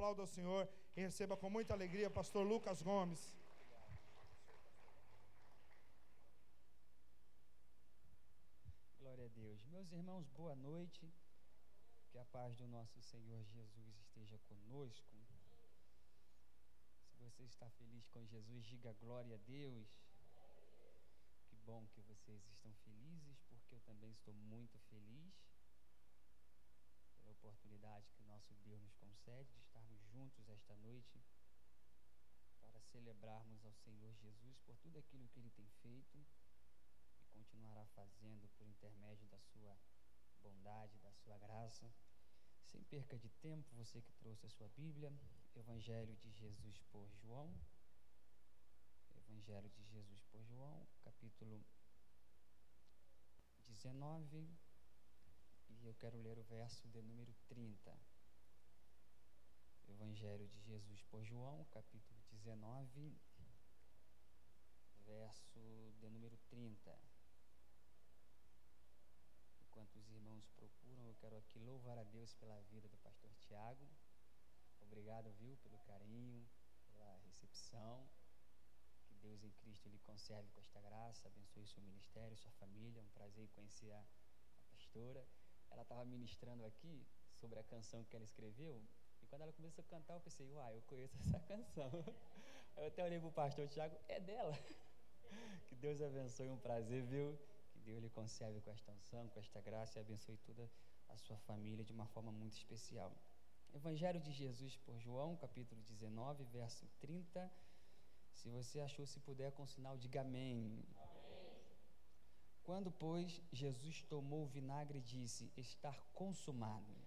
aplauda ao Senhor e receba com muita alegria pastor Lucas Gomes. Glória a Deus. Meus irmãos, boa noite. Que a paz do nosso Senhor Jesus esteja conosco. Se você está feliz com Jesus, diga glória a Deus. Que bom que vocês estão felizes, porque eu também estou muito feliz pela oportunidade que o nosso Deus nos concede de juntos esta noite para celebrarmos ao Senhor Jesus por tudo aquilo que ele tem feito e continuará fazendo por intermédio da sua bondade, da sua graça. Sem perca de tempo, você que trouxe a sua Bíblia, Evangelho de Jesus por João. Evangelho de Jesus por João, capítulo 19. E eu quero ler o verso de número 30. Evangelho de Jesus por João, capítulo 19, verso de número 30. Enquanto os irmãos procuram, eu quero aqui louvar a Deus pela vida do pastor Tiago. Obrigado, viu, pelo carinho, pela recepção. Que Deus em Cristo lhe conserve com esta graça, abençoe seu ministério, sua família. É um prazer conhecer a, a pastora. Ela estava ministrando aqui sobre a canção que ela escreveu. Quando ela começou a cantar, eu pensei, uai, eu conheço essa canção. Eu até olhei para o pastor Tiago, é dela. Que Deus abençoe, um prazer, viu? Que Deus lhe conserve com esta unção, com esta graça e abençoe toda a sua família de uma forma muito especial. Evangelho de Jesus por João, capítulo 19, verso 30. Se você achou, se puder, com sinal, diga amém. amém. Quando, pois, Jesus tomou o vinagre, disse: Está consumado.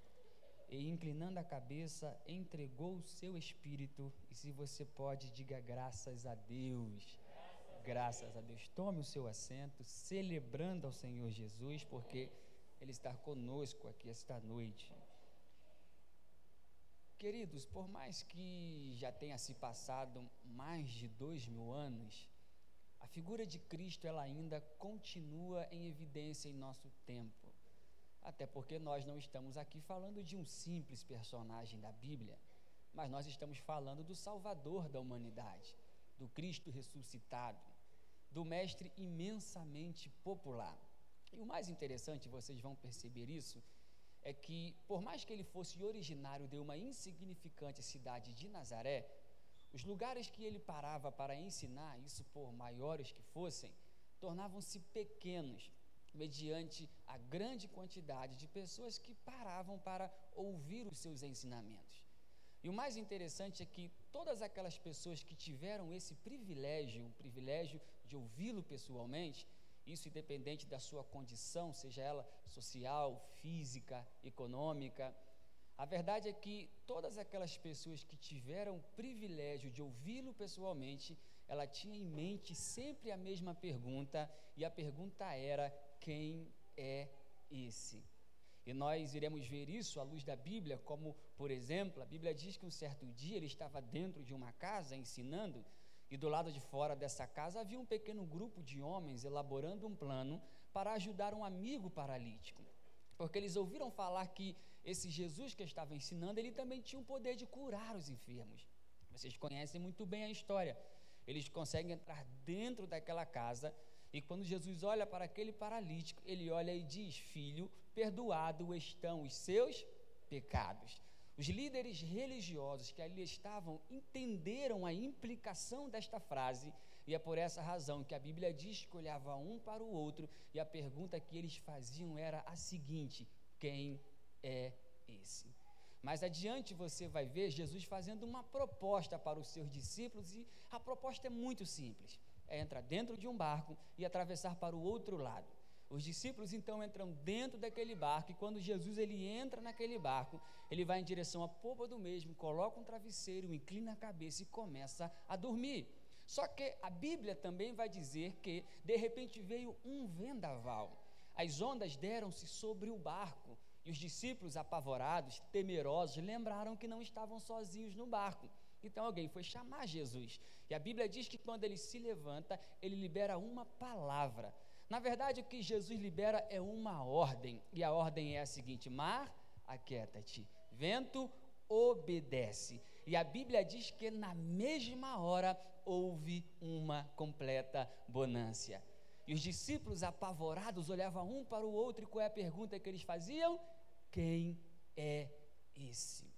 E inclinando a cabeça, entregou o seu espírito. E se você pode, diga graças a Deus. Graças a Deus. Tome o seu assento, celebrando ao Senhor Jesus, porque Ele está conosco aqui esta noite. Queridos, por mais que já tenha se passado mais de dois mil anos, a figura de Cristo ela ainda continua em evidência em nosso tempo. Até porque nós não estamos aqui falando de um simples personagem da Bíblia, mas nós estamos falando do Salvador da humanidade, do Cristo ressuscitado, do Mestre imensamente popular. E o mais interessante, vocês vão perceber isso, é que, por mais que ele fosse originário de uma insignificante cidade de Nazaré, os lugares que ele parava para ensinar, isso por maiores que fossem, tornavam-se pequenos, mediante a grande quantidade de pessoas que paravam para ouvir os seus ensinamentos. E o mais interessante é que todas aquelas pessoas que tiveram esse privilégio, o privilégio de ouvi-lo pessoalmente, isso independente da sua condição, seja ela social, física, econômica, a verdade é que todas aquelas pessoas que tiveram o privilégio de ouvi-lo pessoalmente, ela tinha em mente sempre a mesma pergunta, e a pergunta era: quem é esse? E nós iremos ver isso à luz da Bíblia, como, por exemplo, a Bíblia diz que um certo dia ele estava dentro de uma casa ensinando, e do lado de fora dessa casa havia um pequeno grupo de homens elaborando um plano para ajudar um amigo paralítico. Porque eles ouviram falar que esse Jesus que estava ensinando, ele também tinha o poder de curar os enfermos. Vocês conhecem muito bem a história. Eles conseguem entrar dentro daquela casa e quando Jesus olha para aquele paralítico, ele olha e diz: Filho, perdoado estão os seus pecados. Os líderes religiosos que ali estavam entenderam a implicação desta frase, e é por essa razão que a Bíblia diz que olhava um para o outro, e a pergunta que eles faziam era a seguinte: quem é esse? Mais adiante você vai ver Jesus fazendo uma proposta para os seus discípulos, e a proposta é muito simples é entrar dentro de um barco e atravessar para o outro lado. Os discípulos então entram dentro daquele barco e quando Jesus ele entra naquele barco, ele vai em direção à popa do mesmo, coloca um travesseiro, inclina a cabeça e começa a dormir. Só que a Bíblia também vai dizer que de repente veio um vendaval. As ondas deram-se sobre o barco e os discípulos apavorados, temerosos, lembraram que não estavam sozinhos no barco. Então alguém foi chamar Jesus. E a Bíblia diz que quando ele se levanta, ele libera uma palavra. Na verdade, o que Jesus libera é uma ordem. E a ordem é a seguinte: Mar, aquieta-te. Vento, obedece. E a Bíblia diz que na mesma hora houve uma completa bonância. E os discípulos apavorados olhavam um para o outro e qual é a pergunta que eles faziam? Quem é esse?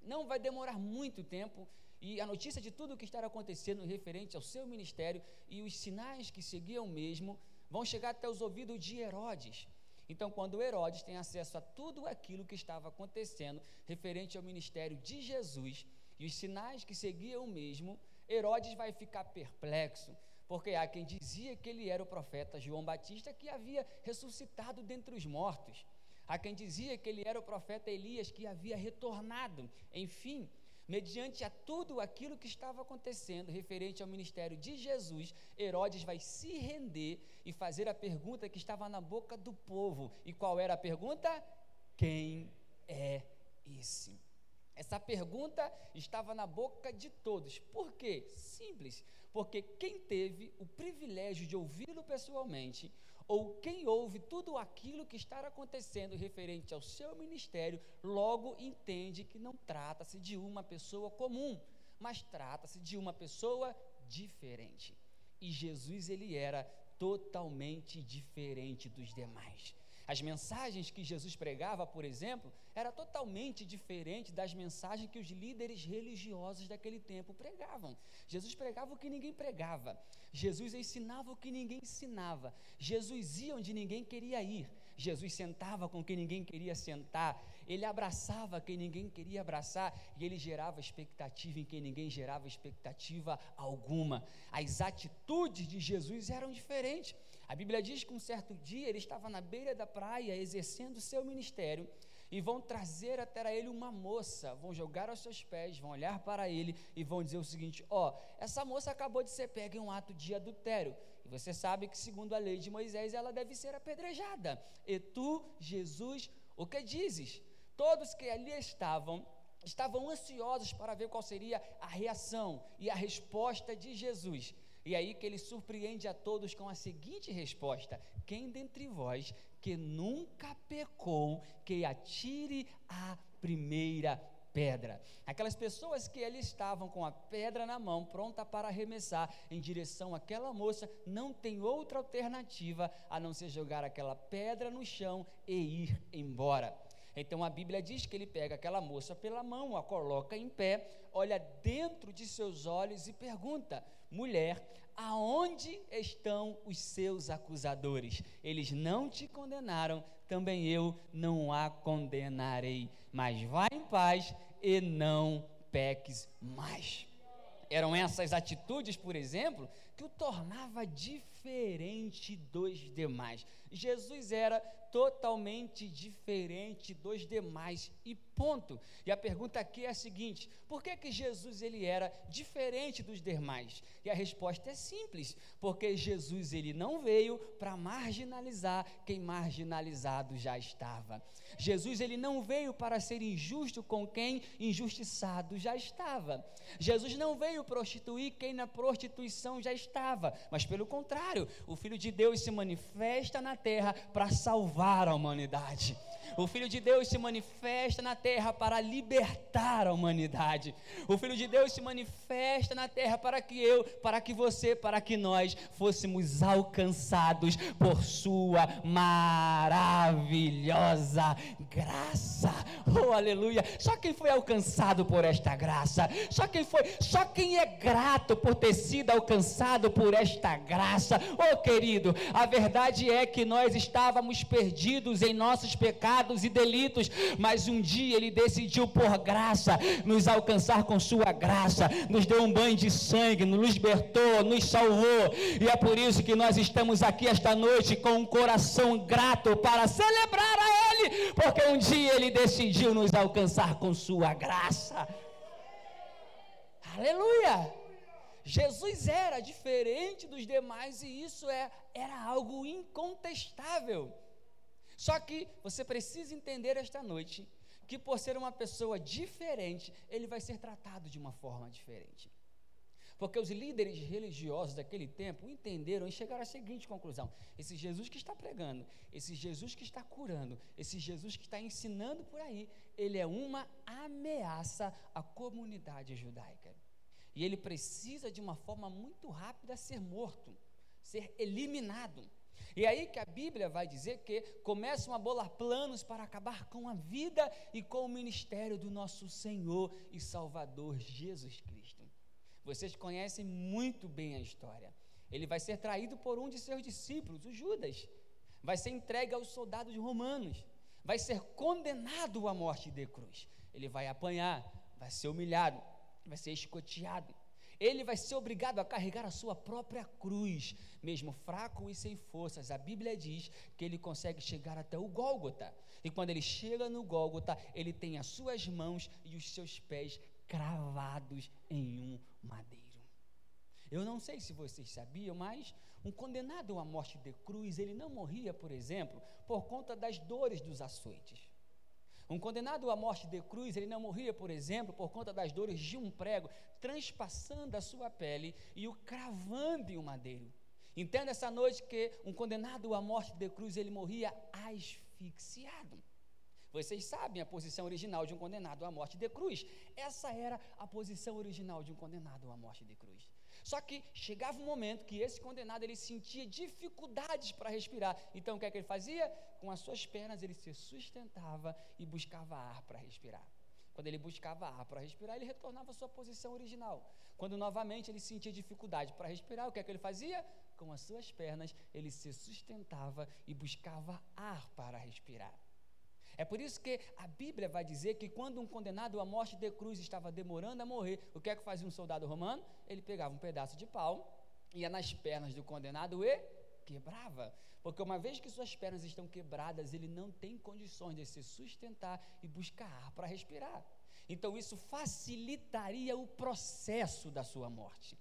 Não vai demorar muito tempo e a notícia de tudo o que está acontecendo referente ao seu ministério e os sinais que seguiam mesmo vão chegar até os ouvidos de Herodes. Então, quando Herodes tem acesso a tudo aquilo que estava acontecendo referente ao ministério de Jesus e os sinais que seguiam mesmo, Herodes vai ficar perplexo, porque há quem dizia que ele era o profeta João Batista que havia ressuscitado dentre os mortos. Há quem dizia que ele era o profeta Elias que havia retornado. Enfim, mediante a tudo aquilo que estava acontecendo referente ao ministério de Jesus, Herodes vai se render e fazer a pergunta que estava na boca do povo. E qual era a pergunta? Quem é esse? Essa pergunta estava na boca de todos. Por quê? Simples. Porque quem teve o privilégio de ouvi-lo pessoalmente, ou quem ouve tudo aquilo que está acontecendo referente ao seu ministério, logo entende que não trata-se de uma pessoa comum, mas trata-se de uma pessoa diferente. E Jesus ele era totalmente diferente dos demais. As mensagens que Jesus pregava, por exemplo, era totalmente diferente das mensagens que os líderes religiosos daquele tempo pregavam. Jesus pregava o que ninguém pregava. Jesus ensinava o que ninguém ensinava. Jesus ia onde ninguém queria ir. Jesus sentava com quem ninguém queria sentar. Ele abraçava quem ninguém queria abraçar e ele gerava expectativa em quem ninguém gerava expectativa alguma. As atitudes de Jesus eram diferentes. A Bíblia diz que um certo dia ele estava na beira da praia exercendo o seu ministério e vão trazer até ele uma moça, vão jogar aos seus pés, vão olhar para ele e vão dizer o seguinte: ó, oh, essa moça acabou de ser pega em um ato de adultério. E você sabe que, segundo a lei de Moisés, ela deve ser apedrejada. E tu, Jesus, o que dizes? Todos que ali estavam estavam ansiosos para ver qual seria a reação e a resposta de Jesus. E aí que ele surpreende a todos com a seguinte resposta: Quem dentre vós que nunca pecou, que atire a primeira pedra. Aquelas pessoas que ali estavam com a pedra na mão, pronta para arremessar em direção àquela moça, não tem outra alternativa a não ser jogar aquela pedra no chão e ir embora. Então a Bíblia diz que ele pega aquela moça pela mão, a coloca em pé, olha dentro de seus olhos e pergunta: mulher, aonde estão os seus acusadores? Eles não te condenaram, também eu não a condenarei. Mas vá em paz e não peques mais. Eram essas atitudes, por exemplo, que o tornava diferente dos demais. Jesus era totalmente diferente dos demais e ponto. E a pergunta aqui é a seguinte: por que que Jesus ele era diferente dos demais? E a resposta é simples, porque Jesus ele não veio para marginalizar quem marginalizado já estava. Jesus ele não veio para ser injusto com quem injustiçado já estava. Jesus não veio prostituir quem na prostituição já estava, mas pelo contrário, o filho de Deus se manifesta na terra para salvar a humanidade. O Filho de Deus se manifesta na terra para libertar a humanidade. O Filho de Deus se manifesta na terra para que eu, para que você, para que nós fôssemos alcançados por Sua maravilhosa graça. Oh, aleluia! Só quem foi alcançado por esta graça, só quem foi, só quem é grato por ter sido alcançado por esta graça. Oh, querido, a verdade é que nós estávamos perdidos em nossos pecados pecados e delitos, mas um dia ele decidiu por graça nos alcançar com sua graça, nos deu um banho de sangue, nos libertou, nos salvou, e é por isso que nós estamos aqui esta noite com um coração grato para celebrar a ele, porque um dia ele decidiu nos alcançar com sua graça. Aleluia! Jesus era diferente dos demais e isso é, era algo incontestável. Só que você precisa entender esta noite que por ser uma pessoa diferente, ele vai ser tratado de uma forma diferente. Porque os líderes religiosos daquele tempo entenderam e chegaram à seguinte conclusão: esse Jesus que está pregando, esse Jesus que está curando, esse Jesus que está ensinando por aí, ele é uma ameaça à comunidade judaica. E ele precisa de uma forma muito rápida ser morto, ser eliminado. E aí que a Bíblia vai dizer que começam a bolar planos para acabar com a vida e com o ministério do nosso Senhor e Salvador Jesus Cristo. Vocês conhecem muito bem a história. Ele vai ser traído por um de seus discípulos, o Judas. Vai ser entregue aos soldados romanos. Vai ser condenado à morte de cruz. Ele vai apanhar, vai ser humilhado, vai ser escoteado. Ele vai ser obrigado a carregar a sua própria cruz, mesmo fraco e sem forças. A Bíblia diz que ele consegue chegar até o Gólgota. E quando ele chega no Gólgota, ele tem as suas mãos e os seus pés cravados em um madeiro. Eu não sei se vocês sabiam, mas um condenado à morte de cruz, ele não morria, por exemplo, por conta das dores dos açoites. Um condenado à morte de cruz, ele não morria, por exemplo, por conta das dores de um prego transpassando a sua pele e o cravando em um madeiro. Entenda essa noite que um condenado à morte de cruz, ele morria asfixiado. Vocês sabem a posição original de um condenado à morte de cruz. Essa era a posição original de um condenado à morte de cruz. Só que chegava um momento que esse condenado ele sentia dificuldades para respirar. Então o que é que ele fazia? Com as suas pernas ele se sustentava e buscava ar para respirar. Quando ele buscava ar para respirar, ele retornava à sua posição original. Quando novamente ele sentia dificuldade para respirar, o que é que ele fazia? Com as suas pernas ele se sustentava e buscava ar para respirar. É por isso que a Bíblia vai dizer que quando um condenado à morte de cruz estava demorando a morrer, o que é que fazia um soldado romano? Ele pegava um pedaço de pau, ia nas pernas do condenado e quebrava. Porque uma vez que suas pernas estão quebradas, ele não tem condições de se sustentar e buscar ar para respirar. Então isso facilitaria o processo da sua morte.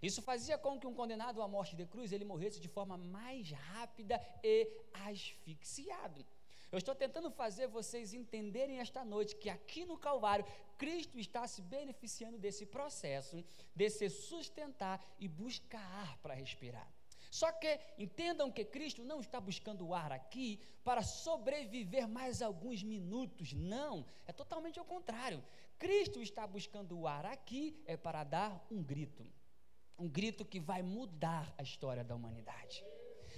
Isso fazia com que um condenado à morte de cruz ele morresse de forma mais rápida e asfixiado. Eu estou tentando fazer vocês entenderem esta noite que aqui no Calvário, Cristo está se beneficiando desse processo, de se sustentar e buscar ar para respirar. Só que entendam que Cristo não está buscando ar aqui para sobreviver mais alguns minutos, não, é totalmente ao contrário. Cristo está buscando o ar aqui é para dar um grito, um grito que vai mudar a história da humanidade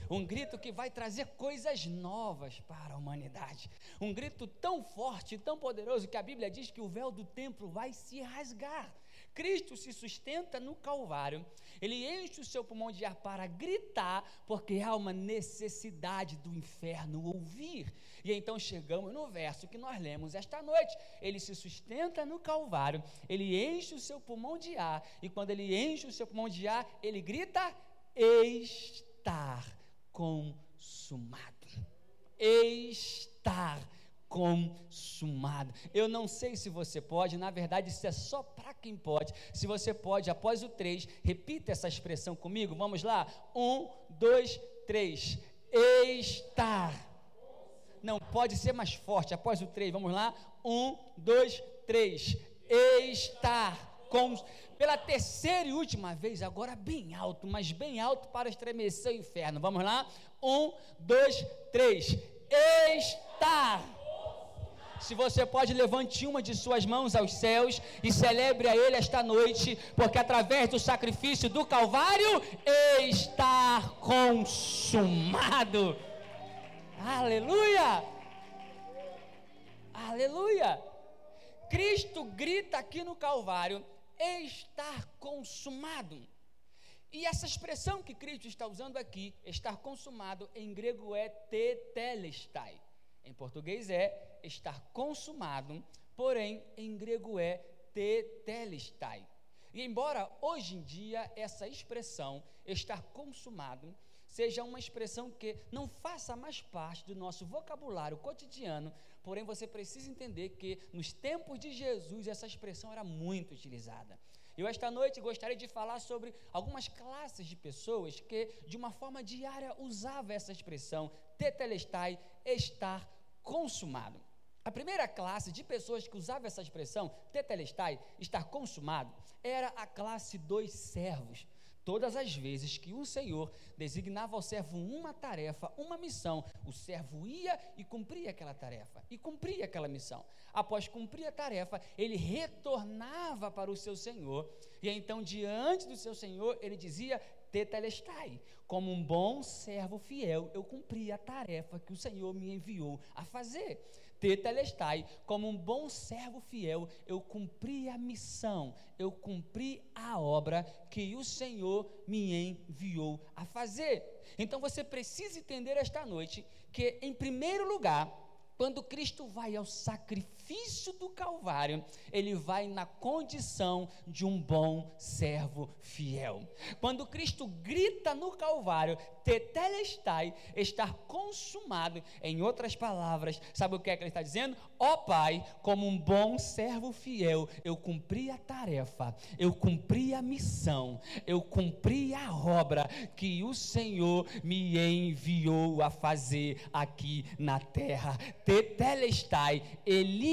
um grito que vai trazer coisas novas para a humanidade. Um grito tão forte, tão poderoso, que a Bíblia diz que o véu do templo vai se rasgar. Cristo se sustenta no Calvário, ele enche o seu pulmão de ar para gritar, porque há uma necessidade do inferno ouvir. E então chegamos no verso que nós lemos esta noite. Ele se sustenta no Calvário, ele enche o seu pulmão de ar, e quando ele enche o seu pulmão de ar, ele grita: Estar consumado. Estar consumado. Eu não sei se você pode, na verdade, isso é só para quem pode. Se você pode, após o três, repita essa expressão comigo. Vamos lá? Um, dois, três. Estar. Não, pode ser mais forte. Após o três, vamos lá? Um, dois, três. Estar. Pela terceira e última vez, agora bem alto, mas bem alto para estremecer o inferno. Vamos lá? Um, dois, três. Estar. Se você pode, levante uma de suas mãos aos céus e celebre a Ele esta noite, porque através do sacrifício do Calvário está consumado. Aleluia! Aleluia! Cristo grita aqui no Calvário: estar consumado. E essa expressão que Cristo está usando aqui, estar consumado, em grego é tetelestai. Em português é estar consumado, porém em grego é tetelestai. E embora hoje em dia essa expressão, estar consumado, seja uma expressão que não faça mais parte do nosso vocabulário cotidiano, porém você precisa entender que nos tempos de Jesus essa expressão era muito utilizada. Eu esta noite gostaria de falar sobre algumas classes de pessoas que de uma forma diária usava essa expressão tetelestai, estar consumado. A primeira classe de pessoas que usava essa expressão, tetelestai, estar consumado, era a classe dos servos. Todas as vezes que o Senhor designava ao servo uma tarefa, uma missão, o servo ia e cumpria aquela tarefa, e cumpria aquela missão. Após cumprir a tarefa, ele retornava para o seu Senhor, e então, diante do seu Senhor, ele dizia: Tetelestai, como um bom servo fiel, eu cumpri a tarefa que o Senhor me enviou a fazer. Tetelestai, como um bom servo fiel, eu cumpri a missão, eu cumpri a obra que o Senhor me enviou a fazer. Então você precisa entender esta noite que, em primeiro lugar, quando Cristo vai ao sacrifício do Calvário, ele vai na condição de um bom servo fiel. Quando Cristo grita no Calvário, tetelestai, estar consumado, em outras palavras, sabe o que é que ele está dizendo? Ó oh, Pai, como um bom servo fiel, eu cumpri a tarefa, eu cumpri a missão, eu cumpri a obra que o Senhor me enviou a fazer aqui na terra. Tetelestai,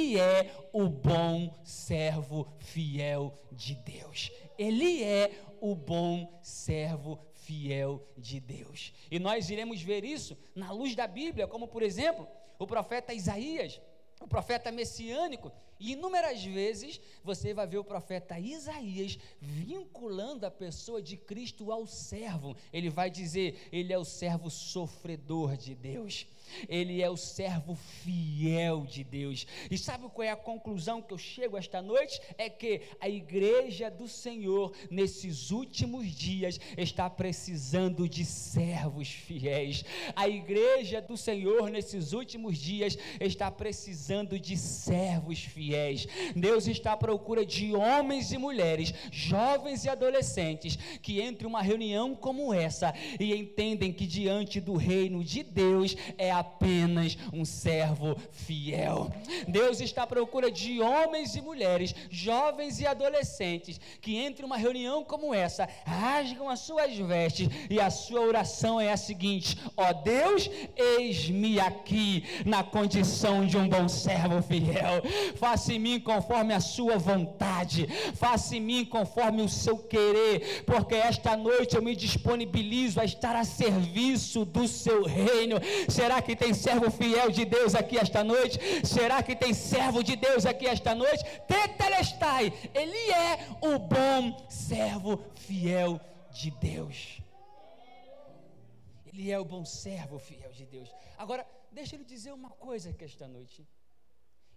ele é o bom servo fiel de Deus. Ele é o bom servo fiel de Deus. E nós iremos ver isso na luz da Bíblia, como por exemplo, o profeta Isaías, o profeta messiânico, e inúmeras vezes você vai ver o profeta Isaías vinculando a pessoa de Cristo ao servo. Ele vai dizer: ele é o servo sofredor de Deus. Ele é o servo fiel de Deus. E sabe qual é a conclusão que eu chego esta noite? É que a igreja do Senhor, nesses últimos dias, está precisando de servos fiéis. A igreja do Senhor, nesses últimos dias, está precisando de servos fiéis. Deus está à procura de homens e mulheres, jovens e adolescentes, que entre uma reunião como essa e entendem que diante do reino de Deus é apenas um servo fiel. Deus está à procura de homens e mulheres, jovens e adolescentes, que entre uma reunião como essa, rasgam as suas vestes e a sua oração é a seguinte: ó Deus, eis-me aqui na condição de um bom servo fiel. Faça em mim conforme a sua vontade, faça em mim conforme o seu querer, porque esta noite eu me disponibilizo a estar a serviço do seu reino. Será que tem servo fiel de Deus aqui esta noite? Será que tem servo de Deus aqui esta noite? Tetelestai, ele é o bom servo fiel de Deus. Ele é o bom servo fiel de Deus. Agora, deixa eu lhe dizer uma coisa aqui esta noite.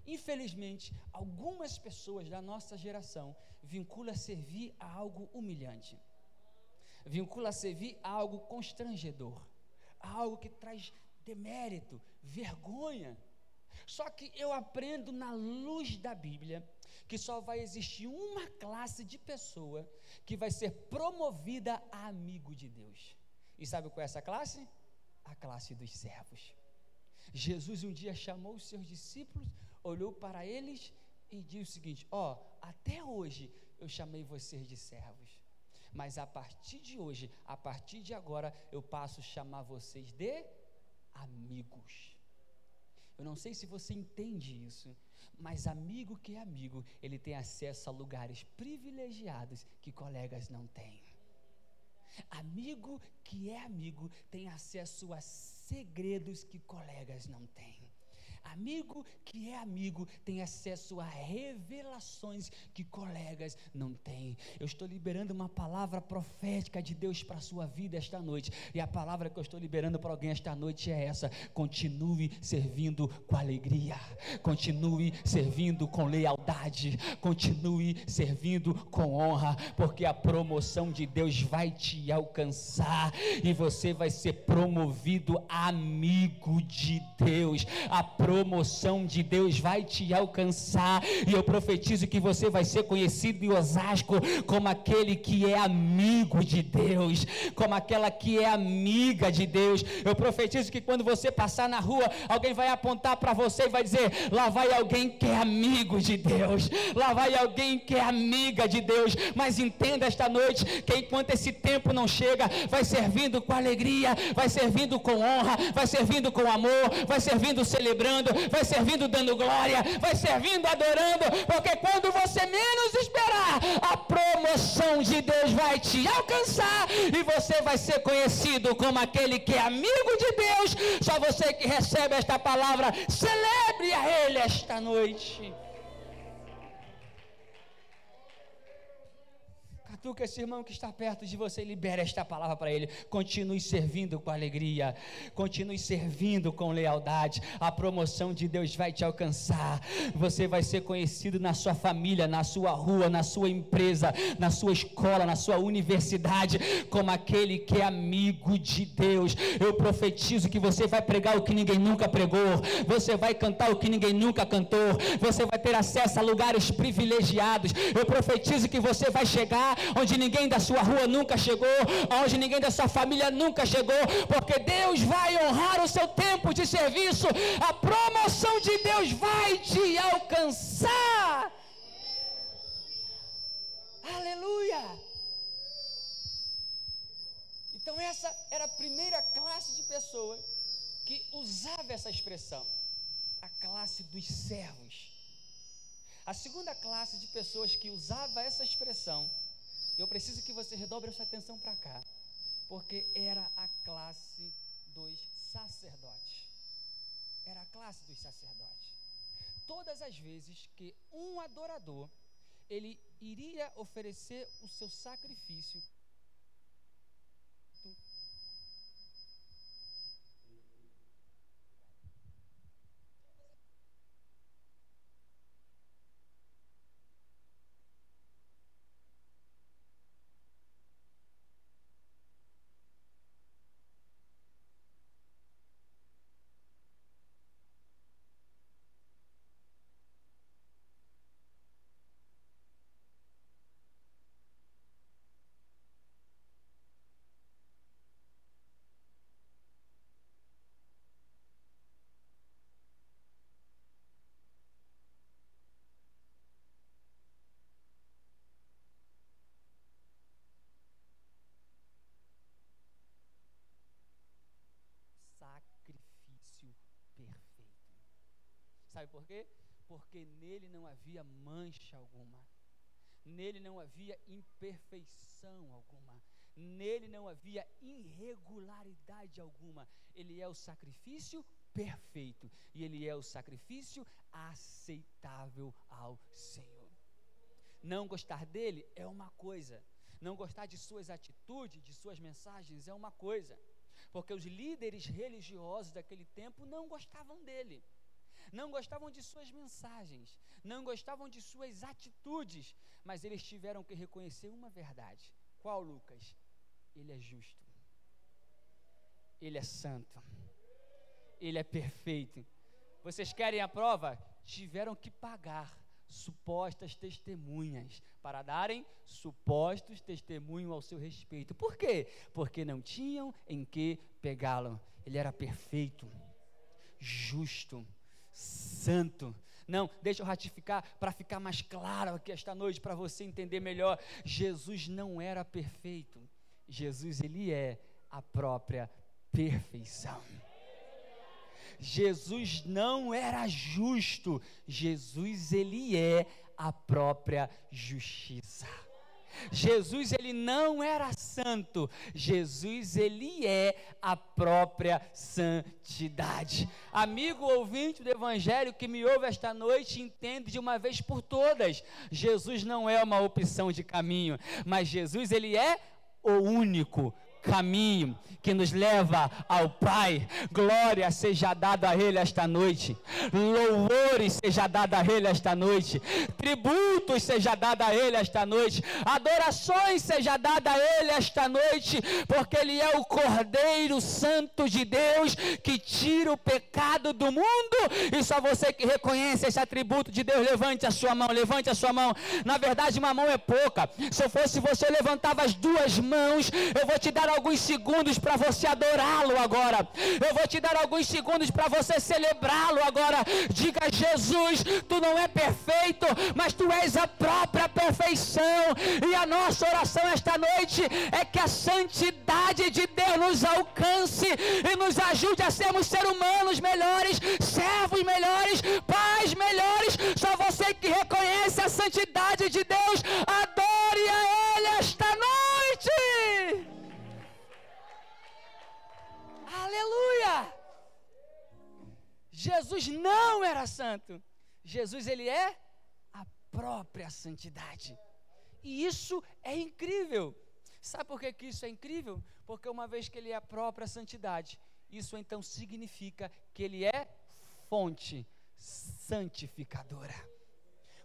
Infelizmente, algumas pessoas da nossa geração vinculam servir a algo humilhante, vincula servir a algo constrangedor, a algo que traz demérito, vergonha. Só que eu aprendo na luz da Bíblia que só vai existir uma classe de pessoa que vai ser promovida a amigo de Deus. E sabe qual é essa classe? A classe dos servos. Jesus um dia chamou os seus discípulos, olhou para eles e disse o seguinte: Ó, oh, até hoje eu chamei vocês de servos, mas a partir de hoje, a partir de agora, eu passo a chamar vocês de amigos. Eu não sei se você entende isso, mas amigo que é amigo, ele tem acesso a lugares privilegiados que colegas não têm. Amigo que é amigo tem acesso a segredos que colegas não têm. Amigo que é amigo tem acesso a revelações que colegas não têm. Eu estou liberando uma palavra profética de Deus para a sua vida esta noite. E a palavra que eu estou liberando para alguém esta noite é essa: continue servindo com alegria, continue servindo com lealdade, continue servindo com honra, porque a promoção de Deus vai te alcançar e você vai ser promovido amigo de Deus. A promoção de Deus vai te alcançar. E eu profetizo que você vai ser conhecido em Osasco como aquele que é amigo de Deus, como aquela que é amiga de Deus. Eu profetizo que quando você passar na rua, alguém vai apontar para você e vai dizer: lá vai alguém que é amigo de Deus, lá vai alguém que é amiga de Deus. Mas entenda esta noite que enquanto esse tempo não chega, vai servindo com alegria, vai servindo com honra, vai servindo com amor, vai servindo celebrando vai servindo dando glória, vai servindo adorando, porque quando você menos esperar, a promoção de Deus vai te alcançar e você vai ser conhecido como aquele que é amigo de Deus. Só você que recebe esta palavra, celebre a Ele esta noite. Catuca esse irmão que está perto de você, libere esta palavra para ele. Continue servindo com alegria, continue servindo com lealdade. A promoção de Deus vai te alcançar. Você vai ser conhecido na sua família, na sua rua, na sua empresa, na sua escola, na sua universidade, como aquele que é amigo de Deus. Eu profetizo que você vai pregar o que ninguém nunca pregou, você vai cantar o que ninguém nunca cantou, você vai ter acesso a lugares privilegiados. Eu profetizo que você vai chegar onde ninguém da sua rua nunca chegou, onde ninguém da sua família nunca chegou, porque Deus vai honrar o seu tempo de serviço, a promoção de Deus vai te alcançar. Aleluia! Então, essa era a primeira classe de pessoa que usava essa expressão, a classe dos servos. A segunda classe de pessoas que usava essa expressão eu preciso que você redobre a sua atenção para cá, porque era a classe dos sacerdotes. Era a classe dos sacerdotes. Todas as vezes que um adorador ele iria oferecer o seu sacrifício Sabe por quê? Porque nele não havia mancha alguma, nele não havia imperfeição alguma, nele não havia irregularidade alguma. Ele é o sacrifício perfeito e ele é o sacrifício aceitável ao Senhor. Não gostar dele é uma coisa, não gostar de suas atitudes, de suas mensagens é uma coisa, porque os líderes religiosos daquele tempo não gostavam dele não gostavam de suas mensagens, não gostavam de suas atitudes, mas eles tiveram que reconhecer uma verdade. Qual, Lucas? Ele é justo, ele é santo, ele é perfeito. Vocês querem a prova? Tiveram que pagar supostas testemunhas para darem supostos testemunhos ao seu respeito. Por quê? Porque não tinham em que pegá-lo. Ele era perfeito, justo santo. Não, deixa eu ratificar para ficar mais claro aqui esta noite, para você entender melhor. Jesus não era perfeito. Jesus, ele é a própria perfeição. Jesus não era justo. Jesus, ele é a própria justiça. Jesus ele não era santo, Jesus ele é a própria santidade. Amigo ouvinte do evangelho que me ouve esta noite, entende de uma vez por todas, Jesus não é uma opção de caminho, mas Jesus ele é o único caminho que nos leva ao Pai. Glória seja dada a Ele esta noite. Louvores seja dada a Ele esta noite. Tributos seja dada a Ele esta noite. Adorações seja dada a Ele esta noite, porque Ele é o Cordeiro Santo de Deus que tira o pecado do mundo. E só você que reconhece esse atributo de Deus, levante a sua mão, levante a sua mão. Na verdade, uma mão é pouca. Se eu fosse você, eu levantava as duas mãos. Eu vou te dar alguns segundos para você adorá-lo agora. Eu vou te dar alguns segundos para você celebrá-lo agora. Diga, Jesus, tu não é perfeito, mas tu és a própria perfeição. E a nossa oração esta noite é que a santidade de Deus nos alcance e nos ajude a sermos seres humanos melhores, servos melhores, pais melhores. Só você que reconhece a santidade de Deus, Jesus não era santo. Jesus ele é a própria santidade. E isso é incrível. Sabe por que, que isso é incrível? Porque uma vez que ele é a própria santidade, isso então significa que ele é fonte santificadora.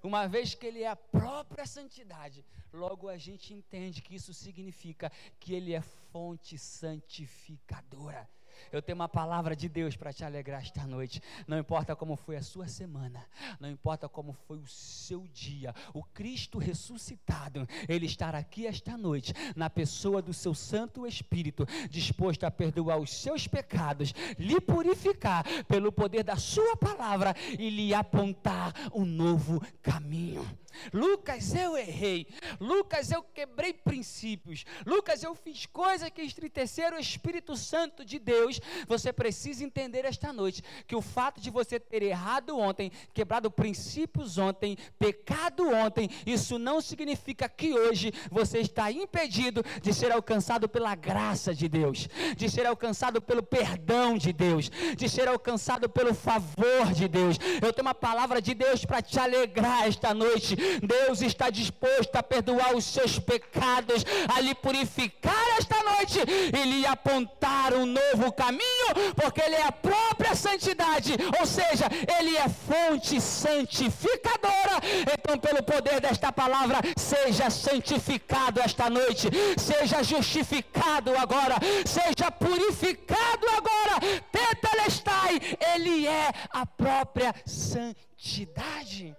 Uma vez que ele é a própria santidade, logo a gente entende que isso significa que ele é fonte santificadora. Eu tenho uma palavra de Deus para te alegrar esta noite. Não importa como foi a sua semana, não importa como foi o seu dia, o Cristo ressuscitado, Ele estará aqui esta noite, na pessoa do seu Santo Espírito, disposto a perdoar os seus pecados, lhe purificar pelo poder da Sua palavra e lhe apontar um novo caminho. Lucas, eu errei. Lucas, eu quebrei princípios. Lucas, eu fiz coisas que entristeceram o Espírito Santo de Deus. Você precisa entender esta noite que o fato de você ter errado ontem, quebrado princípios ontem, pecado ontem, isso não significa que hoje você está impedido de ser alcançado pela graça de Deus, de ser alcançado pelo perdão de Deus, de ser alcançado pelo favor de Deus. Eu tenho uma palavra de Deus para te alegrar esta noite. Deus está disposto a perdoar os seus pecados, a lhe purificar esta noite e lhe apontar um novo caminho, porque Ele é a própria santidade, ou seja, Ele é fonte santificadora. Então, pelo poder desta palavra, seja santificado esta noite, seja justificado agora, seja purificado agora. Tetelestai, Ele é a própria santidade.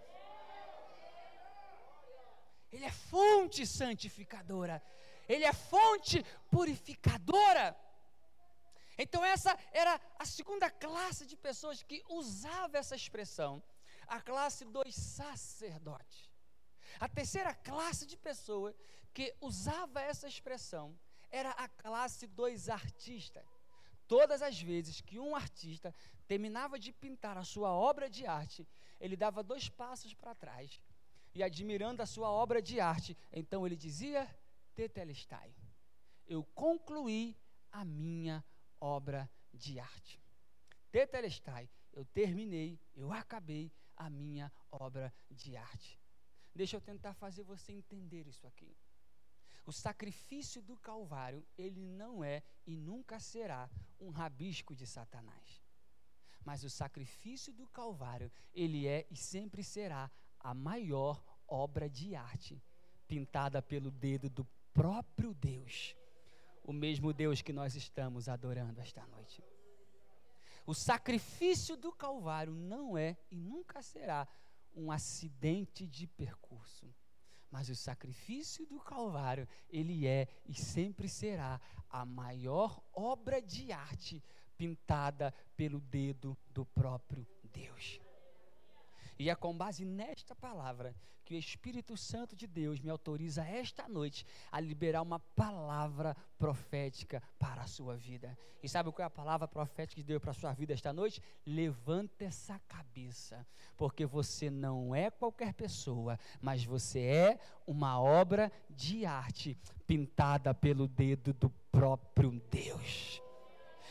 Ele é fonte santificadora. Ele é fonte purificadora. Então, essa era a segunda classe de pessoas que usava essa expressão, a classe dos sacerdotes. A terceira classe de pessoa que usava essa expressão era a classe dos artistas. Todas as vezes que um artista terminava de pintar a sua obra de arte, ele dava dois passos para trás e admirando a sua obra de arte. Então ele dizia: Tetelestai, eu concluí a minha obra de arte. Tetelestai, eu terminei, eu acabei a minha obra de arte. Deixa eu tentar fazer você entender isso aqui. O sacrifício do Calvário, ele não é e nunca será um rabisco de Satanás. Mas o sacrifício do Calvário, ele é e sempre será a maior obra de arte pintada pelo dedo do próprio Deus, o mesmo Deus que nós estamos adorando esta noite. O sacrifício do Calvário não é e nunca será um acidente de percurso. Mas o sacrifício do Calvário, ele é e sempre será a maior obra de arte pintada pelo dedo do próprio Deus. E é com base nesta palavra que o Espírito Santo de Deus me autoriza esta noite a liberar uma palavra profética para a sua vida. E sabe qual é a palavra profética que Deus para a sua vida esta noite? Levanta essa cabeça, porque você não é qualquer pessoa, mas você é uma obra de arte pintada pelo dedo do próprio Deus.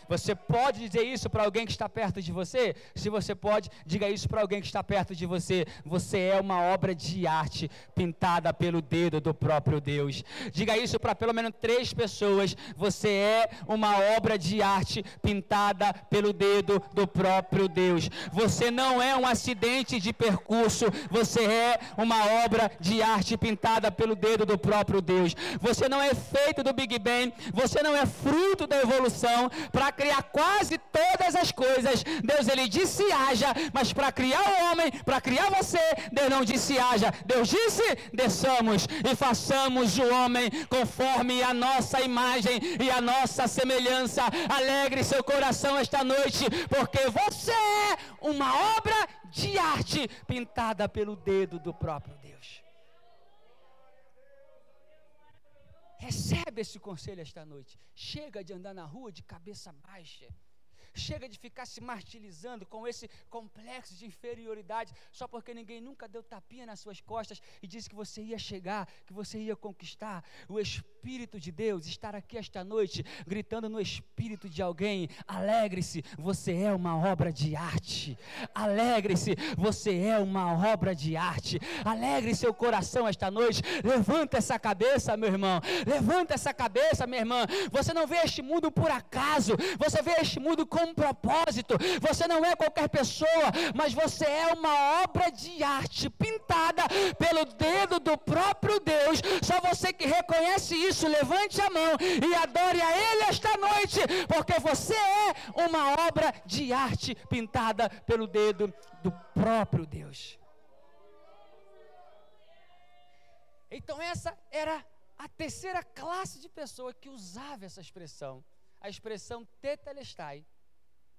Você pode dizer isso para alguém que está perto de você? Se você pode, diga isso para alguém que está perto de você. Você é uma obra de arte pintada pelo dedo do próprio Deus. Diga isso para pelo menos três pessoas. Você é uma obra de arte pintada pelo dedo do próprio Deus. Você não é um acidente de percurso. Você é uma obra de arte pintada pelo dedo do próprio Deus. Você não é feito do Big Bang. Você não é fruto da evolução criar quase todas as coisas, Deus ele disse haja, mas para criar o homem, para criar você, Deus não disse haja. Deus disse desçamos e façamos o homem conforme a nossa imagem e a nossa semelhança. Alegre seu coração esta noite, porque você é uma obra de arte pintada pelo dedo do próprio Deus. Recebe esse conselho esta noite. Chega de andar na rua de cabeça baixa. Chega de ficar se martirizando com esse complexo de inferioridade, só porque ninguém nunca deu tapinha nas suas costas e disse que você ia chegar, que você ia conquistar. O Espírito de Deus estar aqui esta noite, gritando no espírito de alguém: alegre-se, você é uma obra de arte. Alegre-se, você é uma obra de arte. Alegre seu coração esta noite. Levanta essa cabeça, meu irmão. Levanta essa cabeça, minha irmã. Você não vê este mundo por acaso. Você vê este mundo com um propósito. Você não é qualquer pessoa, mas você é uma obra de arte pintada pelo dedo do próprio Deus. Você que reconhece isso, levante a mão e adore a Ele esta noite, porque você é uma obra de arte pintada pelo dedo do próprio Deus. Então, essa era a terceira classe de pessoa que usava essa expressão, a expressão tetelestai,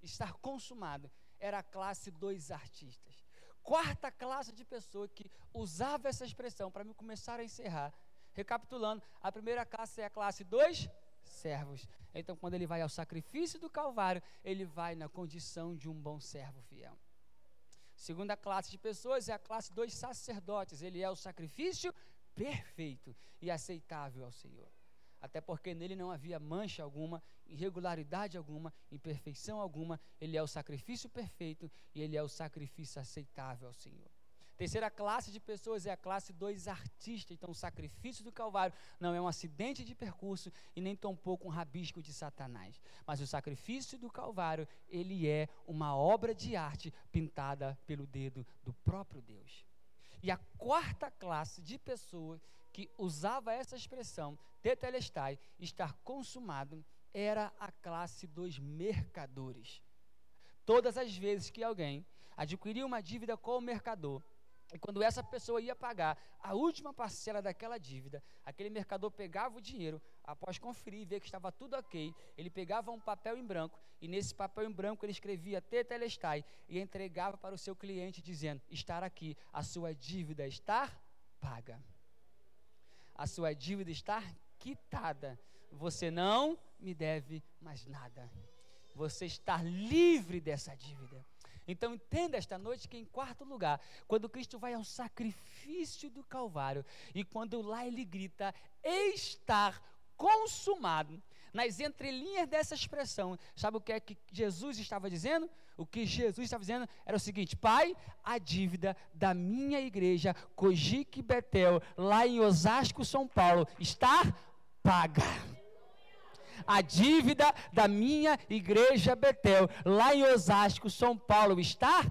estar consumado, era a classe dos artistas. Quarta classe de pessoa que usava essa expressão, para me começar a encerrar. Recapitulando, a primeira classe é a classe dos servos. Então, quando ele vai ao sacrifício do Calvário, ele vai na condição de um bom servo fiel. Segunda classe de pessoas é a classe dos sacerdotes. Ele é o sacrifício perfeito e aceitável ao Senhor até porque nele não havia mancha alguma, irregularidade alguma, imperfeição alguma. Ele é o sacrifício perfeito e ele é o sacrifício aceitável ao Senhor. Terceira classe de pessoas é a classe dos artistas. Então, o sacrifício do Calvário não é um acidente de percurso e nem tampouco um rabisco de Satanás. Mas o sacrifício do Calvário, ele é uma obra de arte pintada pelo dedo do próprio Deus. E a quarta classe de pessoas que usava essa expressão, tetelestai, estar consumado, era a classe dos mercadores. Todas as vezes que alguém adquiria uma dívida com o mercador, e quando essa pessoa ia pagar a última parcela daquela dívida, aquele mercador pegava o dinheiro, após conferir e ver que estava tudo ok, ele pegava um papel em branco e nesse papel em branco ele escrevia Tetelestai e entregava para o seu cliente dizendo: "Estar aqui, a sua dívida está paga" a sua dívida está quitada. Você não me deve mais nada. Você está livre dessa dívida. Então entenda esta noite que em quarto lugar, quando Cristo vai ao sacrifício do Calvário e quando lá ele grita estar consumado, nas entrelinhas dessa expressão, sabe o que é que Jesus estava dizendo? O que Jesus estava dizendo era o seguinte: Pai, a dívida da minha igreja, Cojique Betel, lá em Osasco, São Paulo, está paga a dívida da minha igreja Betel, lá em Osasco, São Paulo, está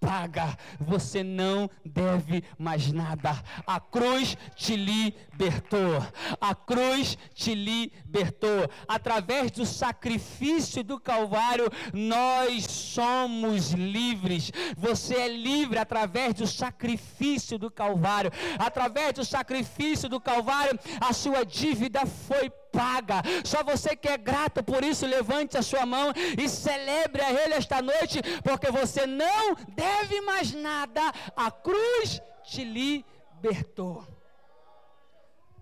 paga, você não deve mais nada. A cruz te libertou. A cruz te libertou. Através do sacrifício do Calvário, nós somos livres. Você é livre através do sacrifício do Calvário. Através do sacrifício do Calvário, a sua dívida foi paga. Só você que é grato por isso, levante a sua mão e celebre a Ele esta noite, porque você não deve mais nada. A cruz te libertou.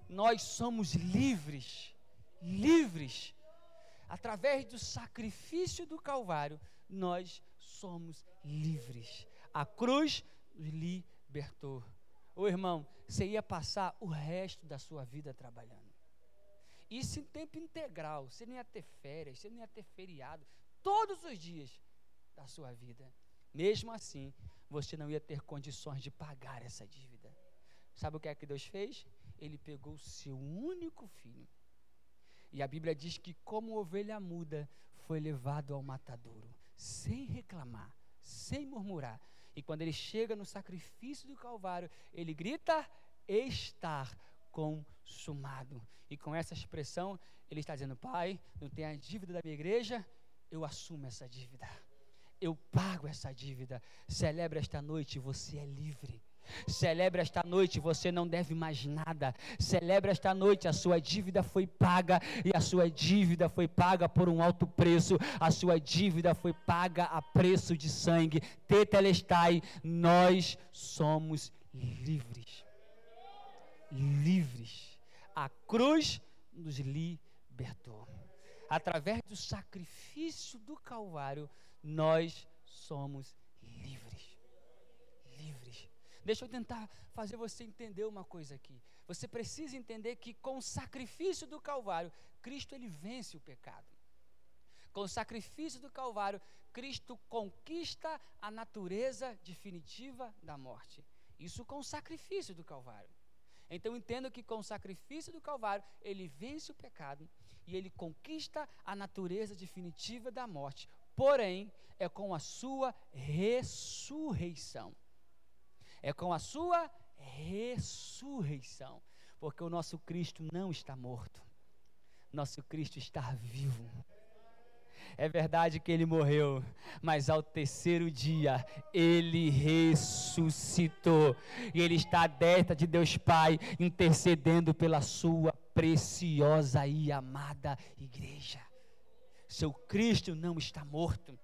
Nós somos livres, livres. Através do sacrifício do Calvário, nós somos livres. A cruz nos libertou. Ô irmão, você ia passar o resto da sua vida trabalhando. Isso em tempo integral. Você não ia ter férias, você não ia ter feriado. Todos os dias da sua vida. Mesmo assim, você não ia ter condições de pagar essa dívida. Sabe o que é que Deus fez? Ele pegou o seu único filho. E a Bíblia diz que, como ovelha muda, foi levado ao matadouro, sem reclamar, sem murmurar. E quando ele chega no sacrifício do Calvário, ele grita: estar consumado. E com essa expressão, ele está dizendo: Pai, não tem a dívida da minha igreja, eu assumo essa dívida. Eu pago essa dívida. Celebre esta noite, você é livre. Celebre esta noite, você não deve mais nada. Celebre esta noite, a sua dívida foi paga e a sua dívida foi paga por um alto preço. A sua dívida foi paga a preço de sangue. Tetelestai, nós somos livres. Livres. A cruz nos libertou. Através do sacrifício do Calvário, nós somos livres. Livres. Deixa eu tentar fazer você entender uma coisa aqui. Você precisa entender que com o sacrifício do Calvário, Cristo ele vence o pecado. Com o sacrifício do Calvário, Cristo conquista a natureza definitiva da morte. Isso com o sacrifício do Calvário. Então entenda que com o sacrifício do Calvário, ele vence o pecado e ele conquista a natureza definitiva da morte. Porém, é com a sua ressurreição. É com a sua ressurreição. Porque o nosso Cristo não está morto. Nosso Cristo está vivo. É verdade que ele morreu, mas ao terceiro dia ele ressuscitou. E ele está à destra de Deus Pai, intercedendo pela sua preciosa e amada igreja. Seu Cristo não está morto.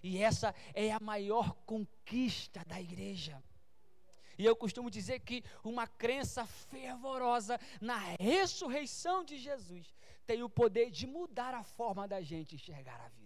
E essa é a maior conquista da igreja. E eu costumo dizer que uma crença fervorosa na ressurreição de Jesus tem o poder de mudar a forma da gente enxergar a vida.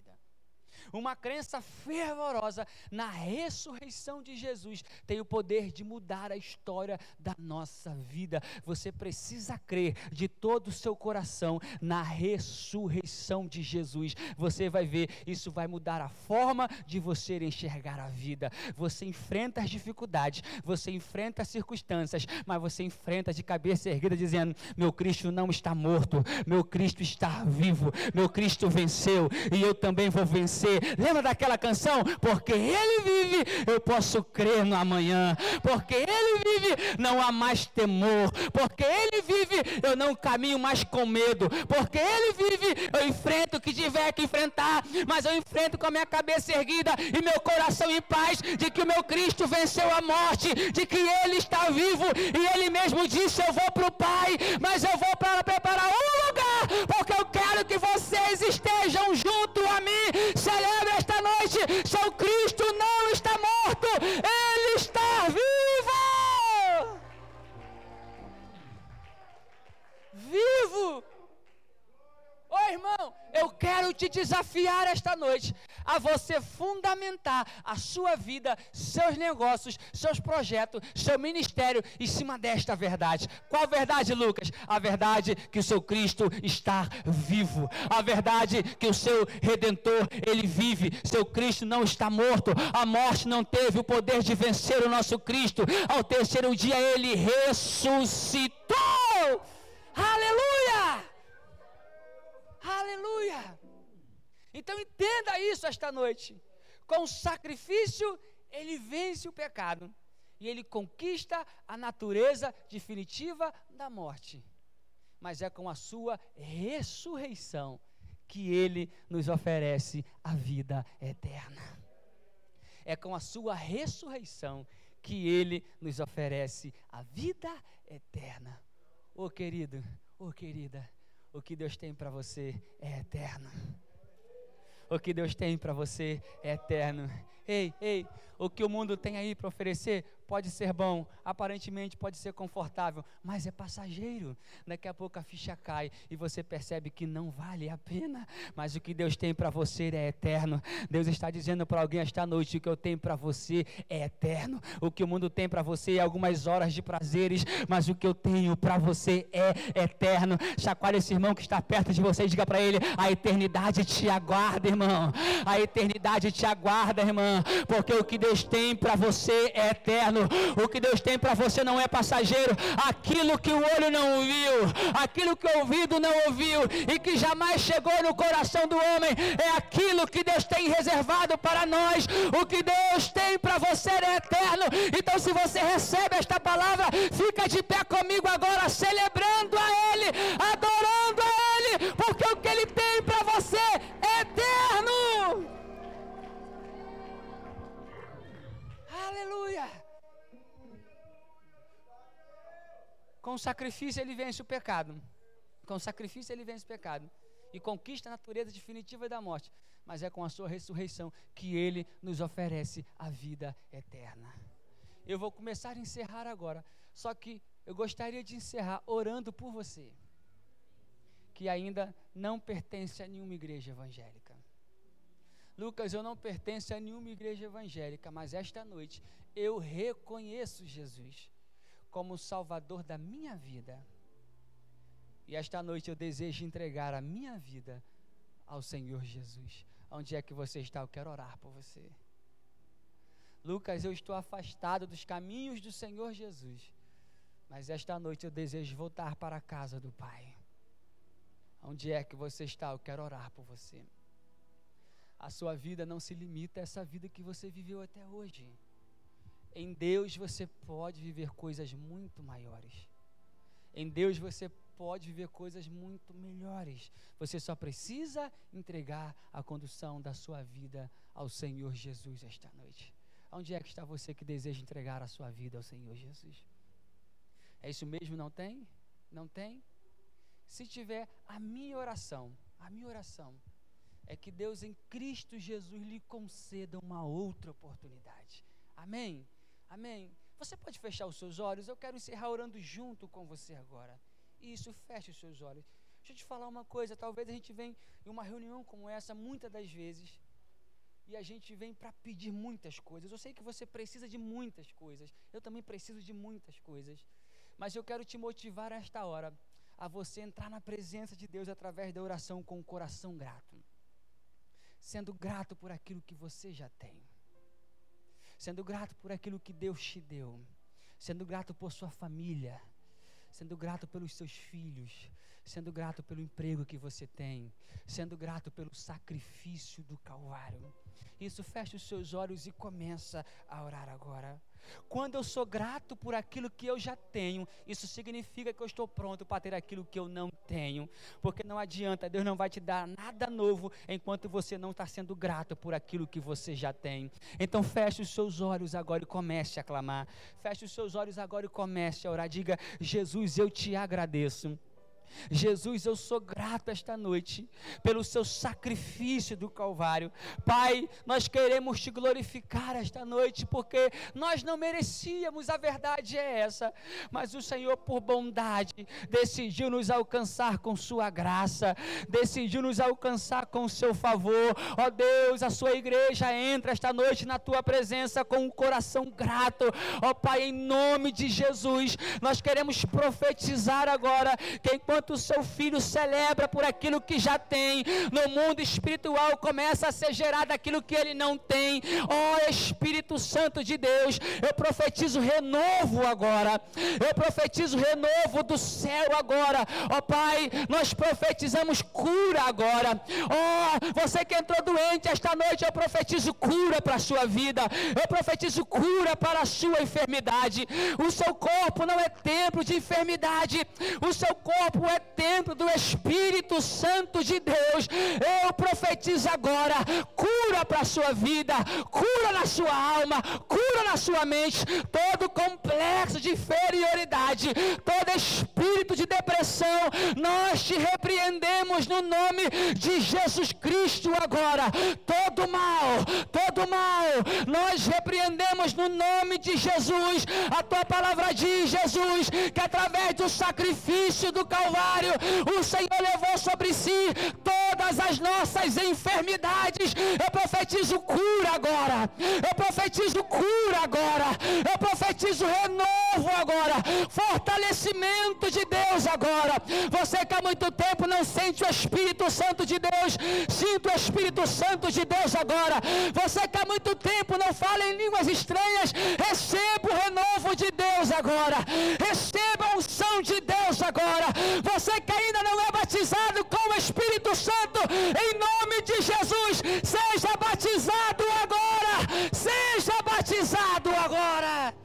Uma crença fervorosa na ressurreição de Jesus tem o poder de mudar a história da nossa vida. Você precisa crer de todo o seu coração na ressurreição de Jesus. Você vai ver, isso vai mudar a forma de você enxergar a vida. Você enfrenta as dificuldades, você enfrenta as circunstâncias, mas você enfrenta de cabeça erguida dizendo: "Meu Cristo não está morto, meu Cristo está vivo, meu Cristo venceu e eu também vou vencer Lembra daquela canção? Porque Ele vive, eu posso crer no amanhã. Porque Ele vive, não há mais temor. Porque Ele vive, eu não caminho mais com medo. Porque Ele vive, eu enfrento o que tiver que enfrentar. Mas eu enfrento com a minha cabeça erguida e meu coração em paz de que o meu Cristo venceu a morte, de que Ele está vivo e Ele mesmo disse: Eu vou para o Pai, mas eu vou para preparar um lugar, porque eu quero que vocês estejam junto a mim. Celebre Celebre esta noite, seu Cristo não está morto, ele está vivo. Vivo. Oh, irmão, eu quero te desafiar esta noite a você fundamentar a sua vida, seus negócios, seus projetos, seu ministério em cima desta verdade. Qual verdade, Lucas? A verdade que o seu Cristo está vivo. A verdade que o seu redentor, ele vive. Seu Cristo não está morto. A morte não teve o poder de vencer o nosso Cristo. Ao terceiro dia ele ressuscitou. Aleluia! Aleluia! Então entenda isso esta noite. Com o sacrifício, ele vence o pecado e ele conquista a natureza definitiva da morte. Mas é com a sua ressurreição que ele nos oferece a vida eterna. É com a sua ressurreição que ele nos oferece a vida eterna. Ô oh, querido, ô oh, querida, o que Deus tem para você é eterno. O que Deus tem para você é eterno. Ei, ei, o que o mundo tem aí para oferecer pode ser bom, aparentemente pode ser confortável, mas é passageiro. Daqui a pouco a ficha cai e você percebe que não vale a pena. Mas o que Deus tem para você é eterno. Deus está dizendo para alguém esta noite: o que eu tenho para você é eterno. O que o mundo tem para você é algumas horas de prazeres, mas o que eu tenho para você é eterno. Chacoalha esse irmão que está perto de você e diga para ele: a eternidade te aguarda, irmão. A eternidade te aguarda, irmã, porque o que Deus tem para você é eterno. O que Deus tem para você não é passageiro. Aquilo que o olho não viu, aquilo que o ouvido não ouviu e que jamais chegou no coração do homem, é aquilo que Deus tem reservado para nós. O que Deus tem para você é eterno. Então, se você recebe esta palavra, fica de pé comigo agora, celebrando a Ele, adorando Aleluia! Com sacrifício ele vence o pecado. Com sacrifício ele vence o pecado. E conquista a natureza definitiva da morte. Mas é com a sua ressurreição que ele nos oferece a vida eterna. Eu vou começar a encerrar agora. Só que eu gostaria de encerrar orando por você, que ainda não pertence a nenhuma igreja evangélica. Lucas, eu não pertenço a nenhuma igreja evangélica, mas esta noite eu reconheço Jesus como o Salvador da minha vida. E esta noite eu desejo entregar a minha vida ao Senhor Jesus. Onde é que você está? Eu quero orar por você. Lucas, eu estou afastado dos caminhos do Senhor Jesus. Mas esta noite eu desejo voltar para a casa do Pai. Onde é que você está? Eu quero orar por você. A sua vida não se limita a essa vida que você viveu até hoje. Em Deus você pode viver coisas muito maiores. Em Deus você pode viver coisas muito melhores. Você só precisa entregar a condução da sua vida ao Senhor Jesus esta noite. Onde é que está você que deseja entregar a sua vida ao Senhor Jesus? É isso mesmo? Não tem? Não tem? Se tiver, a minha oração, a minha oração é que Deus em Cristo Jesus lhe conceda uma outra oportunidade. Amém? Amém? Você pode fechar os seus olhos? Eu quero encerrar orando junto com você agora. Isso, feche os seus olhos. Deixa eu te falar uma coisa: talvez a gente venha em uma reunião como essa, muitas das vezes, e a gente vem para pedir muitas coisas. Eu sei que você precisa de muitas coisas. Eu também preciso de muitas coisas. Mas eu quero te motivar a esta hora a você entrar na presença de Deus através da oração com o coração grato sendo grato por aquilo que você já tem, sendo grato por aquilo que Deus te deu, sendo grato por sua família, sendo grato pelos seus filhos, sendo grato pelo emprego que você tem, sendo grato pelo sacrifício do Calvário. Isso, fecha os seus olhos e começa a orar agora. Quando eu sou grato por aquilo que eu já tenho, isso significa que eu estou pronto para ter aquilo que eu não tenho. Porque não adianta, Deus não vai te dar nada novo enquanto você não está sendo grato por aquilo que você já tem. Então feche os seus olhos agora e comece a clamar. Feche os seus olhos agora e comece a orar. Diga: Jesus, eu te agradeço Jesus, eu sou grato esta noite pelo seu sacrifício do Calvário. Pai, nós queremos te glorificar esta noite porque nós não merecíamos, a verdade é essa, mas o Senhor, por bondade, decidiu nos alcançar com sua graça, decidiu nos alcançar com seu favor. Ó oh Deus, a sua igreja entra esta noite na tua presença com um coração grato. Ó oh Pai, em nome de Jesus, nós queremos profetizar agora que enquanto o seu filho celebra por aquilo que já tem, no mundo espiritual começa a ser gerado aquilo que ele não tem. Ó oh, Espírito Santo de Deus, eu profetizo renovo agora. Eu profetizo renovo do céu agora. Ó oh, Pai, nós profetizamos cura agora. Ó, oh, você que entrou doente esta noite, eu profetizo cura para a sua vida. Eu profetizo cura para a sua enfermidade. O seu corpo não é templo de enfermidade. O seu corpo é templo do Espírito Santo de Deus. Eu profetizo agora cura para a sua vida, cura na sua alma, cura na sua mente, todo complexo de inferioridade, todo espírito de depressão, nós te repreendemos no nome de Jesus Cristo agora. Todo mal, todo mal, nós repreendemos no nome de Jesus. A tua palavra diz, Jesus, que através do sacrifício do Calvário Calvário, o Senhor levou sobre si todas as nossas enfermidades. Eu profetizo cura agora. Eu profetizo cura agora. Eu profetizo renovo agora. Fortalecimento de Deus agora. Você que há muito tempo não sente o Espírito Santo de Deus, sinta o Espírito Santo de Deus agora. Você que há muito tempo não fala em línguas estranhas, receba o renovo de Deus agora. Receba a unção de Deus agora. Você que ainda não é batizado com o Espírito Santo, em nome de Jesus, seja batizado agora. Seja batizado agora.